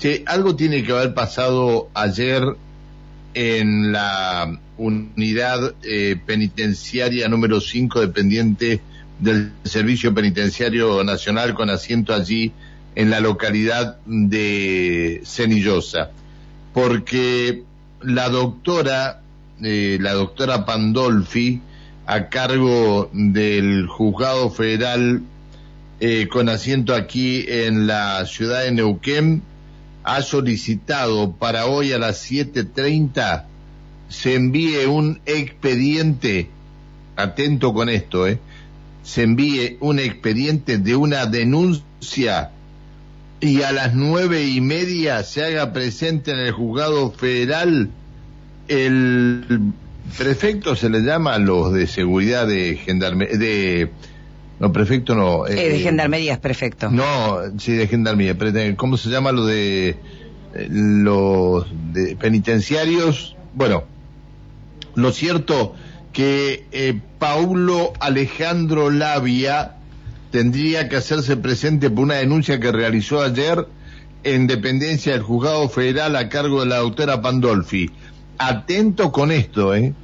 Che, algo tiene que haber pasado ayer en la unidad eh, penitenciaria número 5 dependiente del Servicio Penitenciario Nacional con asiento allí en la localidad de Cenillosa, porque la doctora, eh, la doctora Pandolfi, a cargo del juzgado federal eh, con asiento aquí en la ciudad de Neuquén, ha solicitado para hoy a las 7.30 se envíe un expediente, atento con esto, eh, se envíe un expediente de una denuncia y a las nueve y media se haga presente en el juzgado federal el prefecto se le llama a los de seguridad de gendarmería, de no, prefecto no. Eh, de gendarmería es prefecto. No, sí, de gendarmería. ¿Cómo se llama lo de eh, los de penitenciarios? Bueno, lo cierto que eh, Paulo Alejandro Labia tendría que hacerse presente por una denuncia que realizó ayer en dependencia del juzgado federal a cargo de la doctora Pandolfi. Atento con esto, ¿eh?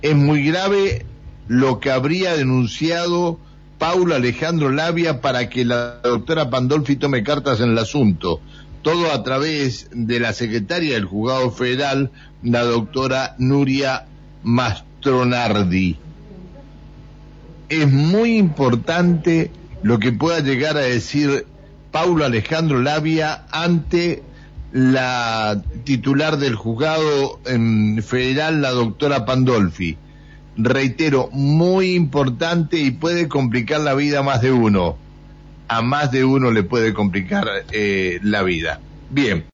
Es muy grave lo que habría denunciado Paulo Alejandro Labia para que la doctora Pandolfi tome cartas en el asunto. Todo a través de la secretaria del juzgado federal, la doctora Nuria Mastronardi. Es muy importante lo que pueda llegar a decir Paulo Alejandro Labia ante la titular del juzgado federal, la doctora Pandolfi reitero, muy importante y puede complicar la vida a más de uno. A más de uno le puede complicar eh, la vida. Bien.